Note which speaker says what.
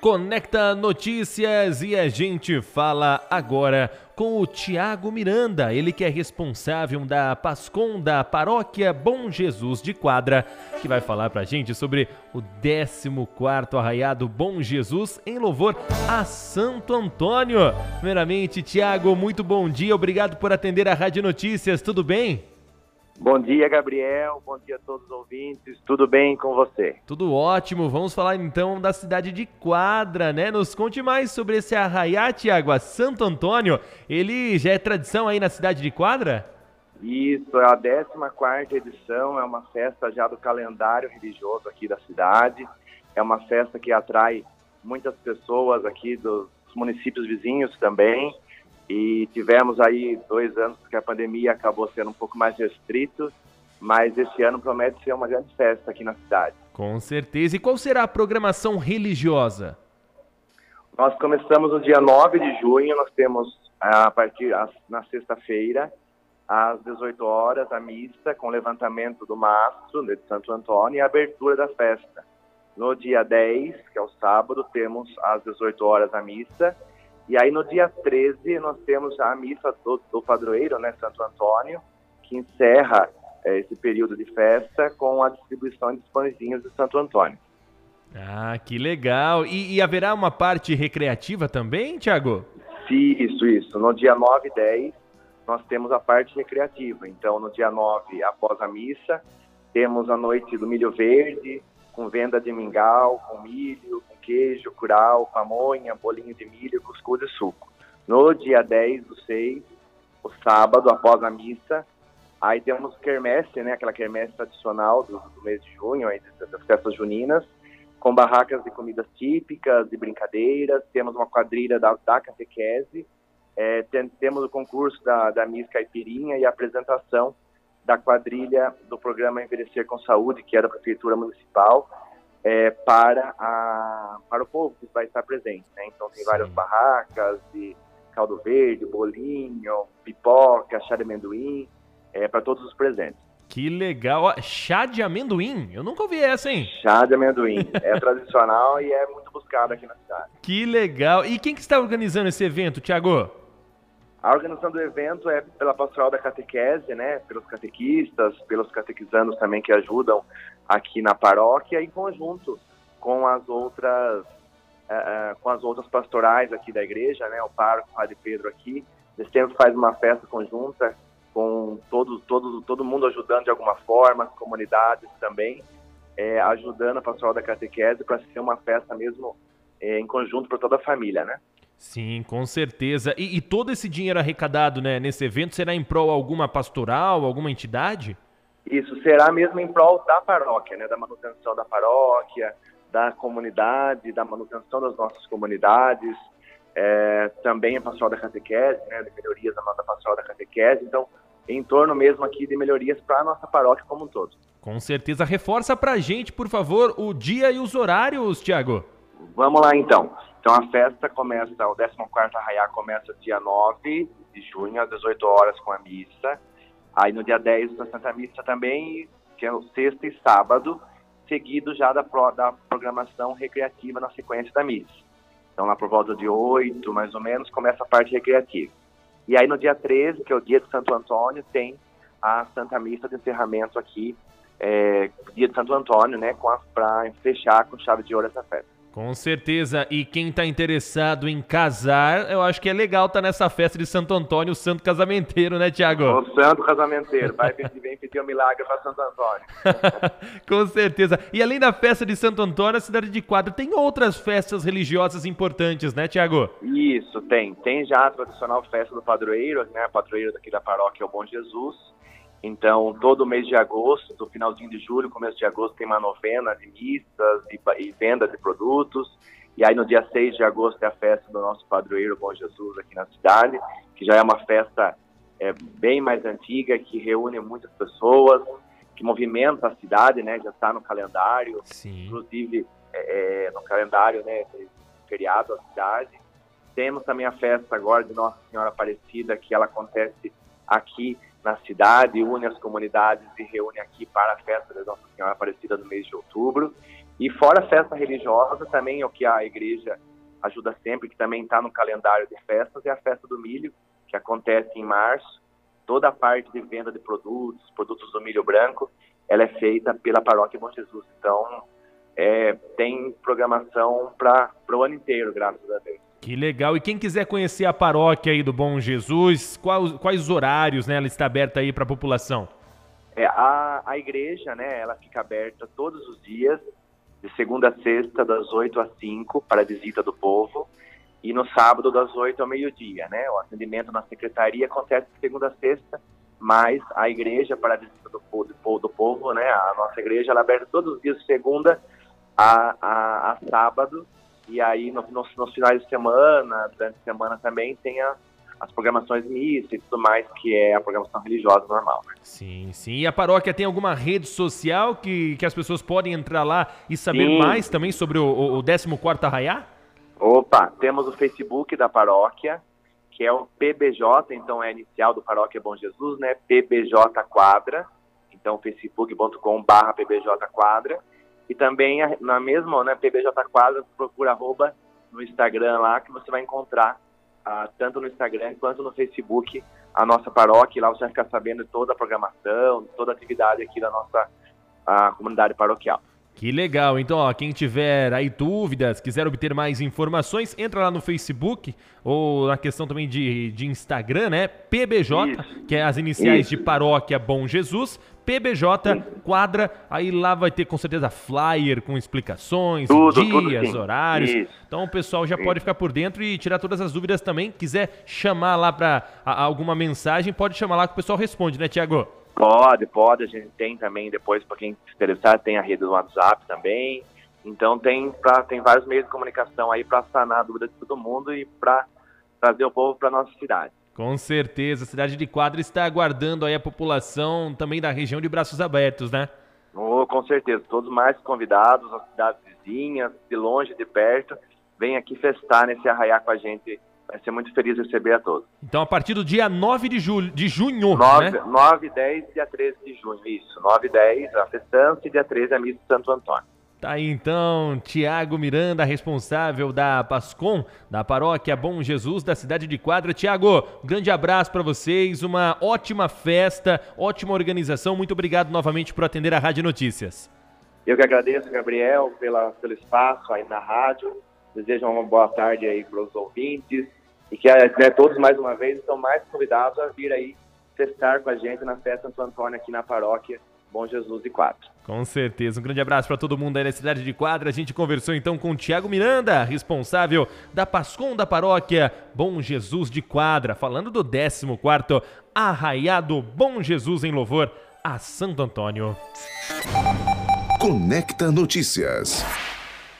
Speaker 1: Conecta Notícias e a gente fala agora com o Tiago Miranda, ele que é responsável da Pascom da Paróquia Bom Jesus de Quadra, que vai falar pra gente sobre o 14º Arraiado Bom Jesus em louvor a Santo Antônio. Primeiramente, Tiago, muito bom dia, obrigado por atender a Rádio Notícias, tudo bem?
Speaker 2: Bom dia, Gabriel. Bom dia a todos os ouvintes. Tudo bem com você?
Speaker 1: Tudo ótimo. Vamos falar então da cidade de Quadra, né? Nos conte mais sobre esse arraiá, Tiago, Santo Antônio. Ele já é tradição aí na cidade de Quadra?
Speaker 2: Isso, é a 14 edição, é uma festa já do calendário religioso aqui da cidade. É uma festa que atrai muitas pessoas aqui dos municípios vizinhos também e tivemos aí dois anos que a pandemia acabou sendo um pouco mais restrito, mas esse ano promete ser uma grande festa aqui na cidade.
Speaker 1: Com certeza. E qual será a programação religiosa?
Speaker 2: Nós começamos no dia 9 de junho, nós temos a partir na sexta-feira, às 18 horas, a missa com levantamento do mastro de Santo Antônio e a abertura da festa. No dia 10, que é o sábado, temos às 18 horas a missa e aí no dia 13 nós temos a missa do, do padroeiro, né, Santo Antônio, que encerra é, esse período de festa com a distribuição de pãezinhos de Santo Antônio.
Speaker 1: Ah, que legal! E, e haverá uma parte recreativa também, Tiago?
Speaker 2: Isso, isso. No dia 9 e 10 nós temos a parte recreativa. Então, no dia 9, após a missa, temos a noite do milho verde, com venda de mingau, com milho, com queijo, curau, pamonha, bolinho de milho, cuscuz e suco. No dia 10 do 6, o sábado, após a missa, aí temos quermesse, né, aquela quermesse tradicional do, do mês de junho, aí, das festas juninas, com barracas de comidas típicas, de brincadeiras, temos uma quadrilha da, da catequese, é, tem, temos o concurso da, da Miss Caipirinha e a apresentação da quadrilha do programa Envelhecer com Saúde, que é da Prefeitura Municipal, é, para, a, para o povo que vai estar presente. Né? Então, tem Sim. várias barracas de caldo verde, bolinho, pipoca, chá de amendoim, é, para todos os presentes.
Speaker 1: Que legal! Chá de amendoim? Eu nunca ouvi essa, hein?
Speaker 2: Chá de amendoim. É tradicional e é muito buscado aqui na cidade.
Speaker 1: Que legal! E quem que está organizando esse evento, Tiago?
Speaker 2: A organização do evento é pela pastoral da catequese, né, pelos catequistas, pelos catequizandos também que ajudam aqui na paróquia, em conjunto com as outras uh, com as outras pastorais aqui da igreja, né, o pároco, o Padre Pedro aqui, eles sempre faz uma festa conjunta com todo, todo, todo mundo ajudando de alguma forma, as comunidades também, é, ajudando a pastoral da catequese para ser uma festa mesmo é, em conjunto para toda a família, né?
Speaker 1: Sim, com certeza. E, e, todo esse dinheiro arrecadado né, nesse evento será em prol alguma pastoral, alguma entidade?
Speaker 2: Isso, será mesmo em prol da paróquia, né, da manutenção da paróquia, da comunidade, da manutenção das nossas comunidades, é, também a pastoral da catequese, né, de melhorias da nossa pastoral da catequese. Então, em torno mesmo aqui de melhorias para a nossa paróquia como um todo.
Speaker 1: Com certeza. Reforça para a gente, por favor, o dia e os horários, Tiago.
Speaker 2: Vamos lá, então. Então a festa começa, o 14º Arraiá começa dia 9 de junho, às 18 horas com a missa. Aí no dia 10 a Santa Missa também, que é o sexta e sábado, seguido já da, pro, da programação recreativa na sequência da missa. Então lá por volta de 8, mais ou menos, começa a parte recreativa. E aí no dia 13, que é o dia de Santo Antônio, tem a Santa Missa de encerramento aqui, é, dia de Santo Antônio, né, para fechar com chave de ouro essa festa.
Speaker 1: Com certeza. E quem está interessado em casar, eu acho que é legal estar tá nessa festa de Santo Antônio, o santo casamenteiro, né, Tiago?
Speaker 2: O santo casamenteiro. Vai vem pedir um milagre para Santo Antônio.
Speaker 1: Com certeza. E além da festa de Santo Antônio, a cidade de Quadro tem outras festas religiosas importantes, né, Tiago?
Speaker 2: Isso, tem. Tem já a tradicional festa do padroeiro, né? Padroeiro daqui da paróquia é o Bom Jesus. Então, todo mês de agosto, finalzinho de julho, começo de agosto, tem uma novena de missas e, e venda de produtos. E aí, no dia 6 de agosto, é a festa do nosso padroeiro Bom Jesus aqui na cidade, que já é uma festa é, bem mais antiga, que reúne muitas pessoas, que movimenta a cidade, né? Já está no calendário, Sim. inclusive é, é, no calendário, né? Feriado da cidade. Temos também a festa agora de Nossa Senhora Aparecida, que ela acontece aqui na cidade, une as comunidades e reúne aqui para a festa da Nossa Senhora Aparecida no mês de outubro. E fora a festa religiosa, também o que a igreja ajuda sempre, que também está no calendário de festas, é a festa do milho, que acontece em março. Toda a parte de venda de produtos, produtos do milho branco, ela é feita pela Paróquia Bom Jesus. Então, é, tem programação para o ano inteiro, graças a Deus.
Speaker 1: Que legal. E quem quiser conhecer a paróquia aí do Bom Jesus, quais, quais horários né, ela está aberta aí para a população?
Speaker 2: É, a, a igreja, né, ela fica aberta todos os dias, de segunda a sexta, das 8 às 5, para a visita do povo, e no sábado, das 8 ao meio-dia, né? O atendimento na secretaria acontece de segunda a sexta, mas a igreja, para a visita do, do, do povo, né? A nossa igreja, ela é aberta todos os dias, de segunda a, a, a sábado, e aí no, no, nos finais de semana, durante a semana também, tem a, as programações missas e tudo mais, que é a programação religiosa normal. Né?
Speaker 1: Sim, sim. E a paróquia tem alguma rede social que, que as pessoas podem entrar lá e saber sim. mais também sobre o, o, o 14º Arraiá?
Speaker 2: Opa, temos o Facebook da paróquia, que é o PBJ, então é inicial do Paróquia Bom Jesus, né? PBJ Quadra, então facebook.com barra PBJ Quadra. E também na mesma, né, PBJ Quadra, procura arroba no Instagram lá, que você vai encontrar ah, tanto no Instagram quanto no Facebook a nossa paróquia. Lá você vai ficar sabendo toda a programação, toda a atividade aqui da nossa a comunidade paroquial.
Speaker 1: Que legal. Então, ó, quem tiver aí dúvidas, quiser obter mais informações, entra lá no Facebook ou na questão também de, de Instagram, né? PBJ, Isso. que é as iniciais Isso. de Paróquia Bom Jesus. PBJ quadra, aí lá vai ter com certeza flyer com explicações, tudo, dias, tudo horários. Isso. Então o pessoal já pode ficar por dentro e tirar todas as dúvidas também. Quiser chamar lá para alguma mensagem, pode chamar lá que o pessoal responde, né, Tiago?
Speaker 2: Pode, pode. A gente tem também, depois, para quem se interessar, tem a rede do WhatsApp também. Então tem, pra, tem vários meios de comunicação aí para sanar a dúvida de todo mundo e para trazer o povo para nossa cidade.
Speaker 1: Com certeza, a cidade de Quadra está aguardando aí a população também da região de braços abertos, né?
Speaker 2: Oh, com certeza, todos mais convidados, as cidades vizinhas, de longe, de perto, vem aqui festar nesse arraiar com a gente vai ser muito feliz receber a todos.
Speaker 1: Então, a partir do dia 9 de, julho, de junho,
Speaker 2: 9,
Speaker 1: né?
Speaker 2: 9, 10 e dia 13 de junho, isso. 9 e 10 a festança e dia 13 a missa de Santo Antônio.
Speaker 1: Tá aí então, Tiago Miranda, responsável da Pascom, da paróquia Bom Jesus, da cidade de Quadra. Tiago, grande abraço para vocês, uma ótima festa, ótima organização. Muito obrigado novamente por atender a Rádio Notícias.
Speaker 2: Eu que agradeço, Gabriel, pela, pelo espaço aí na rádio. Desejo uma boa tarde aí para os ouvintes e que né, todos, mais uma vez, estão mais convidados a vir aí festar com a gente na festa Santo Antônio aqui na paróquia Bom Jesus de Quadra.
Speaker 1: Com certeza. Um grande abraço para todo mundo aí na cidade de Quadra. A gente conversou então com o Tiago Miranda, responsável da Pascom da paróquia Bom Jesus de Quadra, falando do 14º Arraiado Bom Jesus em louvor a Santo Antônio.
Speaker 3: Conecta Notícias.